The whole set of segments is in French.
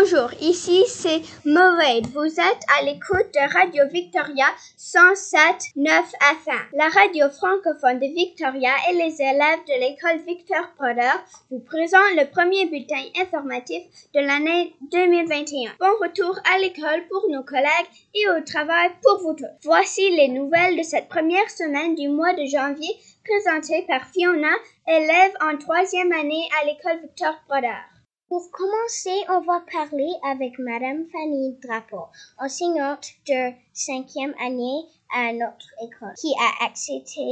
Bonjour, ici c'est Mauvaide. Vous êtes à l'écoute de Radio Victoria 107.9 FM. La radio francophone de Victoria et les élèves de l'école Victor Potter vous présentent le premier bulletin informatif de l'année 2021. Bon retour à l'école pour nos collègues et au travail pour vous tous. Voici les nouvelles de cette première semaine du mois de janvier présentées par Fiona, élève en troisième année à l'école Victor Potter. Pour commencer, on va parler avec Madame Fanny Drapeau, enseignante de cinquième année à notre école, qui a accepté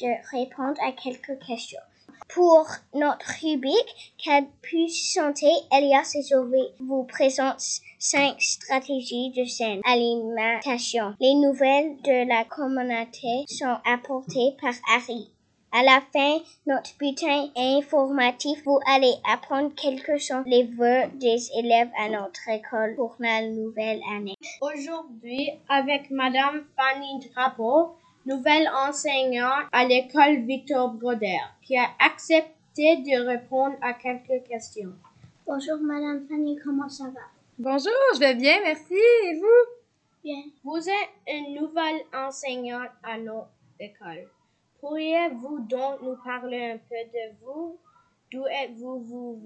de répondre à quelques questions. Pour notre rubrique, puisse santé, Elias et Sauvé vous présente cinq stratégies de saine alimentation. Les nouvelles de la communauté sont apportées par Harry. À la fin, notre bulletin informatif, vous allez apprendre quels sont les vœux des élèves à notre école pour la nouvelle année. Aujourd'hui, avec Madame Fanny Drapeau, nouvelle enseignante à l'école Victor Broder, qui a accepté de répondre à quelques questions. Bonjour Madame Fanny, comment ça va? Bonjour, je vais bien, merci. Et vous? Bien. Vous êtes une nouvelle enseignante à notre école. Pourriez-vous donc nous parler un peu de vous? D'où êtes-vous vous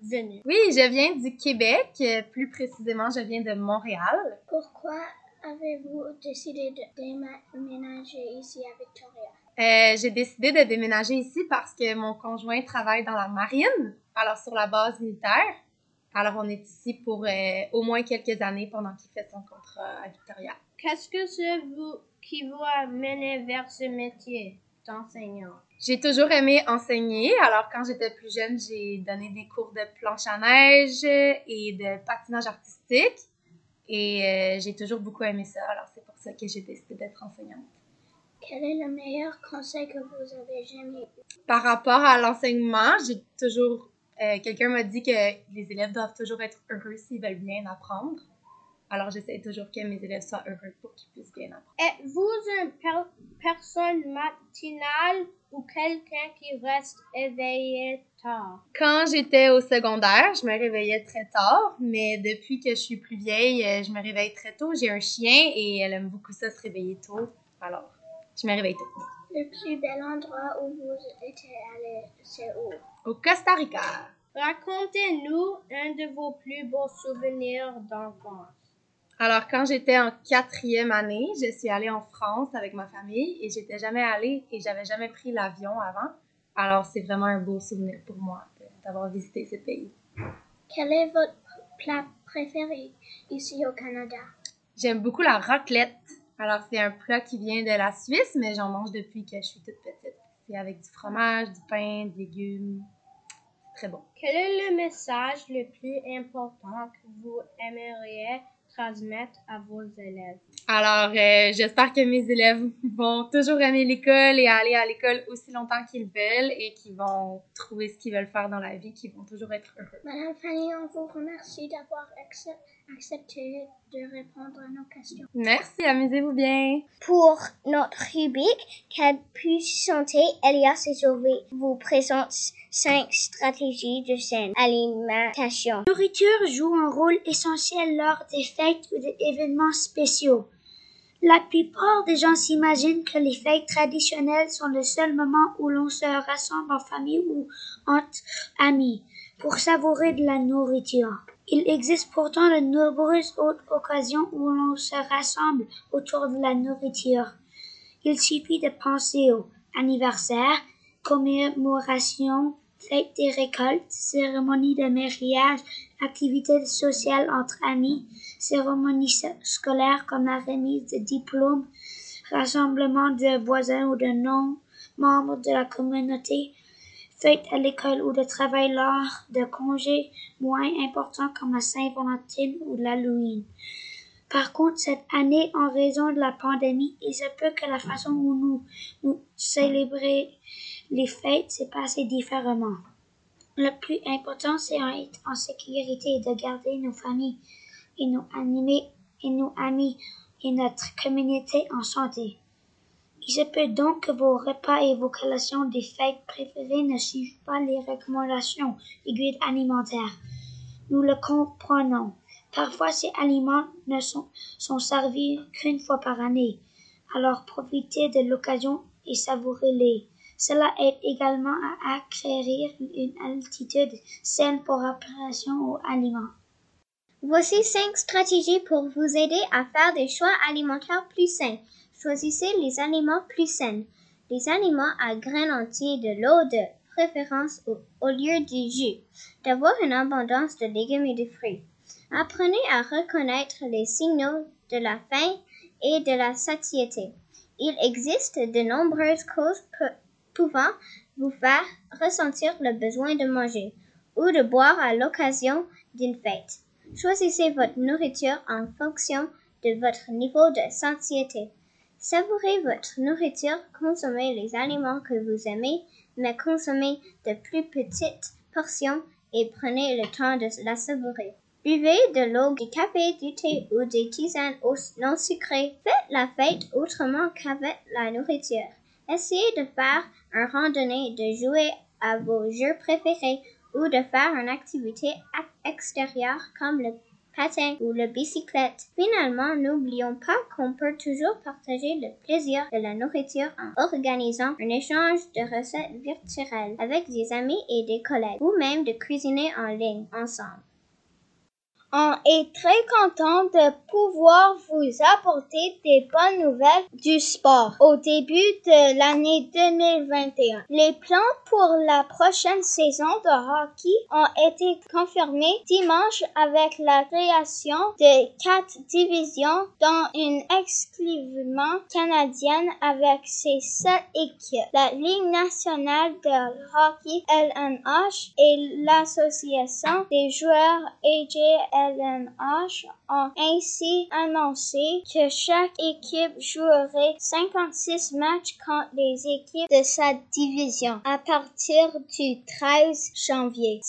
venu? Oui, je viens du Québec. Plus précisément, je viens de Montréal. Pourquoi avez-vous décidé de déménager ici à Victoria? Euh, j'ai décidé de déménager ici parce que mon conjoint travaille dans la marine, alors sur la base militaire. Alors on est ici pour euh, au moins quelques années pendant qu'il fait son contrat à Victoria. Qu'est-ce que c'est vous qui vous a mené vers ce métier? D'enseignant? J'ai toujours aimé enseigner. Alors, quand j'étais plus jeune, j'ai donné des cours de planche à neige et de patinage artistique. Et euh, j'ai toujours beaucoup aimé ça. Alors, c'est pour ça que j'ai décidé d'être enseignante. Quel est le meilleur conseil que vous avez jamais eu? Par rapport à l'enseignement, j'ai toujours. Euh, Quelqu'un m'a dit que les élèves doivent toujours être heureux s'ils veulent bien apprendre. Alors, j'essaie toujours que mes élèves soient heureux pour qu'ils puissent bien apprendre. Êtes-vous une per personne matinale ou quelqu'un qui reste éveillé tard? Quand j'étais au secondaire, je me réveillais très tard, mais depuis que je suis plus vieille, euh, je me réveille très tôt. J'ai un chien et elle aime beaucoup ça, se réveiller tôt. Alors, je me réveille tôt. Le plus bel endroit où vous êtes allé, c'est où? Au Costa Rica. Racontez-nous un de vos plus beaux souvenirs d'enfance. Alors, quand j'étais en quatrième année, je suis allée en France avec ma famille et j'étais jamais allée et j'avais jamais pris l'avion avant. Alors, c'est vraiment un beau souvenir pour moi d'avoir visité ce pays. Quel est votre plat préféré ici au Canada? J'aime beaucoup la raclette. Alors, c'est un plat qui vient de la Suisse, mais j'en mange depuis que je suis toute petite. C'est avec du fromage, du pain, des légumes. Très bon. Quel est le message le plus important que vous aimeriez transmettre à vos élèves? Alors, euh, j'espère que mes élèves vont toujours aimer l'école et aller à l'école aussi longtemps qu'ils veulent et qu'ils vont trouver ce qu'ils veulent faire dans la vie, qu'ils vont toujours être heureux. Madame Fanny, on vous remercie d'avoir accepté de répondre à nos questions. Merci, amusez-vous bien. Pour notre rubrique, Quelle puisse santé, Elias et Sauvé vous présente cinq stratégies de saine alimentation. La nourriture joue un rôle essentiel lors des fêtes ou des événements spéciaux. La plupart des gens s'imaginent que les fêtes traditionnelles sont le seul moment où l'on se rassemble en famille ou entre amis pour savourer de la nourriture. Il existe pourtant de nombreuses autres occasions où l'on se rassemble autour de la nourriture. Il suffit de penser aux anniversaires, commémorations, fêtes des récoltes, cérémonies de mariage, activités sociales entre amis, cérémonies scolaires comme la remise de diplômes, rassemblement de voisins ou de non-membres de la communauté, fêtes à l'école ou de travail lors de congés moins importants comme la Saint-Valentin ou l'Halloween. Par contre, cette année, en raison de la pandémie, il se peut que la façon où nous, nous célébrer les fêtes s'est passée différemment. Le plus important, c'est d'être en sécurité et de garder nos familles et nos amis et notre communauté en santé. Il se peut donc que vos repas et vos collations des fêtes préférées ne suivent pas les recommandations des guides alimentaires. Nous le comprenons. Parfois, ces aliments ne sont, sont servis qu'une fois par année. Alors profitez de l'occasion et savourez-les. Cela aide également à acquérir une altitude saine pour appréciation aux aliments. Voici cinq stratégies pour vous aider à faire des choix alimentaires plus sains. Choisissez les aliments plus sains. Les aliments à grains entiers de l'eau de préférence au, au lieu du jus. D'avoir une abondance de légumes et de fruits. Apprenez à reconnaître les signaux de la faim et de la satiété. Il existe de nombreuses causes pouvant vous faire ressentir le besoin de manger ou de boire à l'occasion d'une fête. Choisissez votre nourriture en fonction de votre niveau de satiété. Savourez votre nourriture, consommez les aliments que vous aimez, mais consommez de plus petites portions et prenez le temps de la savourer. Buvez de l'eau, du café, du thé ou des tisanes non sucrées. Faites la fête autrement qu'avec la nourriture. Essayez de faire un randonnée, de jouer à vos jeux préférés ou de faire une activité extérieure comme le patin ou la bicyclette. Finalement, n'oublions pas qu'on peut toujours partager le plaisir de la nourriture en organisant un échange de recettes virtuelles avec des amis et des collègues ou même de cuisiner en ligne ensemble. On est très content de pouvoir vous apporter des bonnes nouvelles du sport au début de l'année 2021. Les plans pour la prochaine saison de hockey ont été confirmés dimanche avec la création de quatre divisions dont une exclusivement canadienne avec ses sept équipes. La Ligue nationale de hockey LNH et l'Association des joueurs AJL LNH ont ainsi annoncé que chaque équipe jouerait 56 matchs contre les équipes de sa division à partir du 13 janvier.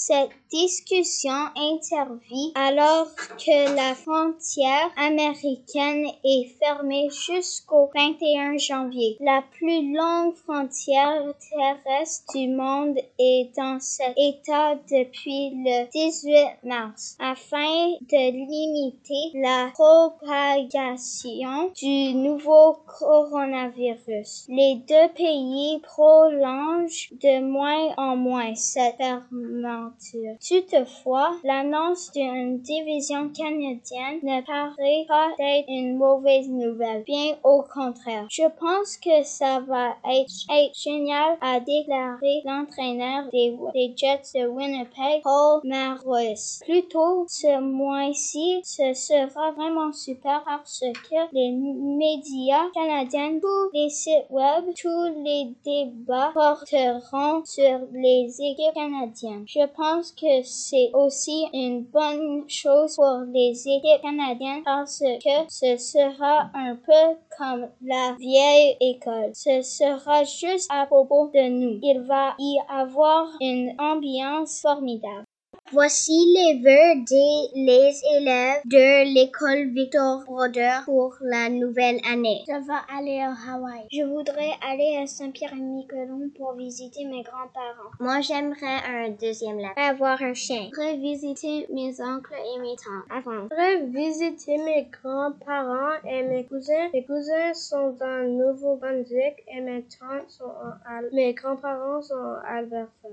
Discussion intervient alors que la frontière américaine est fermée jusqu'au 21 janvier. La plus longue frontière terrestre du monde est dans cet état depuis le 18 mars afin de limiter la propagation du nouveau coronavirus. Les deux pays prolongent de moins en moins cette fermeture. Toutefois, l'annonce d'une division canadienne ne paraît pas être une mauvaise nouvelle, bien au contraire. Je pense que ça va être, génial, a déclaré l'entraîneur des, Jets de Winnipeg, Paul Marois. Plus tôt ce mois-ci, ce sera vraiment super parce que les médias canadiens, tous les sites web, tous les débats porteront sur les équipes canadiennes. Je pense que c'est aussi une bonne chose pour les équipes canadiennes parce que ce sera un peu comme la vieille école. Ce sera juste à propos de nous. Il va y avoir une ambiance formidable. Voici les vœux des les élèves de l'école Victor Broder pour la nouvelle année. Je vais aller au Hawaï. Je voudrais aller à Saint-Pierre-et-Miquelon pour visiter mes grands-parents. Moi, j'aimerais un deuxième lac. Avoir un chien. Revisiter mes oncles et mes tantes. Avant. Revisiter mes grands-parents et mes cousins. Mes cousins sont dans Nouveau-Brunswick et mes tantes sont en Al Mes grands-parents sont en Alberta.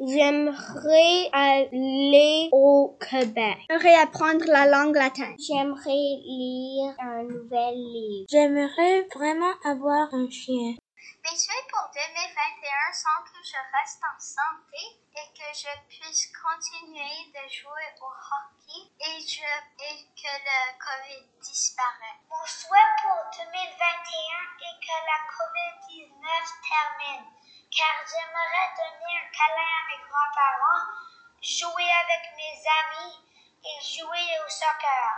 J'aimerais aller au Québec. J'aimerais apprendre la langue latine. J'aimerais lire un nouvel livre. J'aimerais vraiment avoir un chien. Mes souhaits pour 2021 sont que je reste en santé et que je puisse continuer de jouer au hockey et, je, et que le COVID disparaisse. Mon souhait pour 2021 est que la COVID-19 termine car j'aimerais donner un câlin à mes grands-parents, jouer avec mes amis et jouer au soccer.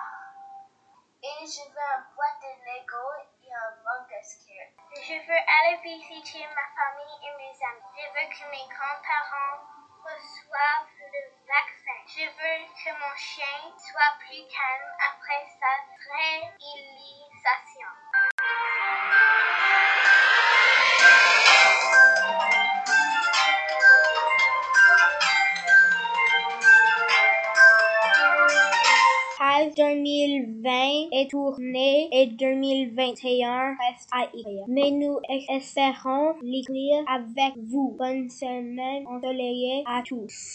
Et je veux un boîte de Lego et un manga Je veux aller visiter ma famille et mes amis. Je veux que mes grands-parents reçoivent le vaccin. Je veux que mon chien soit plus calme après sa stérilisation. 2020 est tourné et 2021 reste à écrire. Mais nous espérons l'écrire avec vous. Bonne semaine ensoleillée à tous.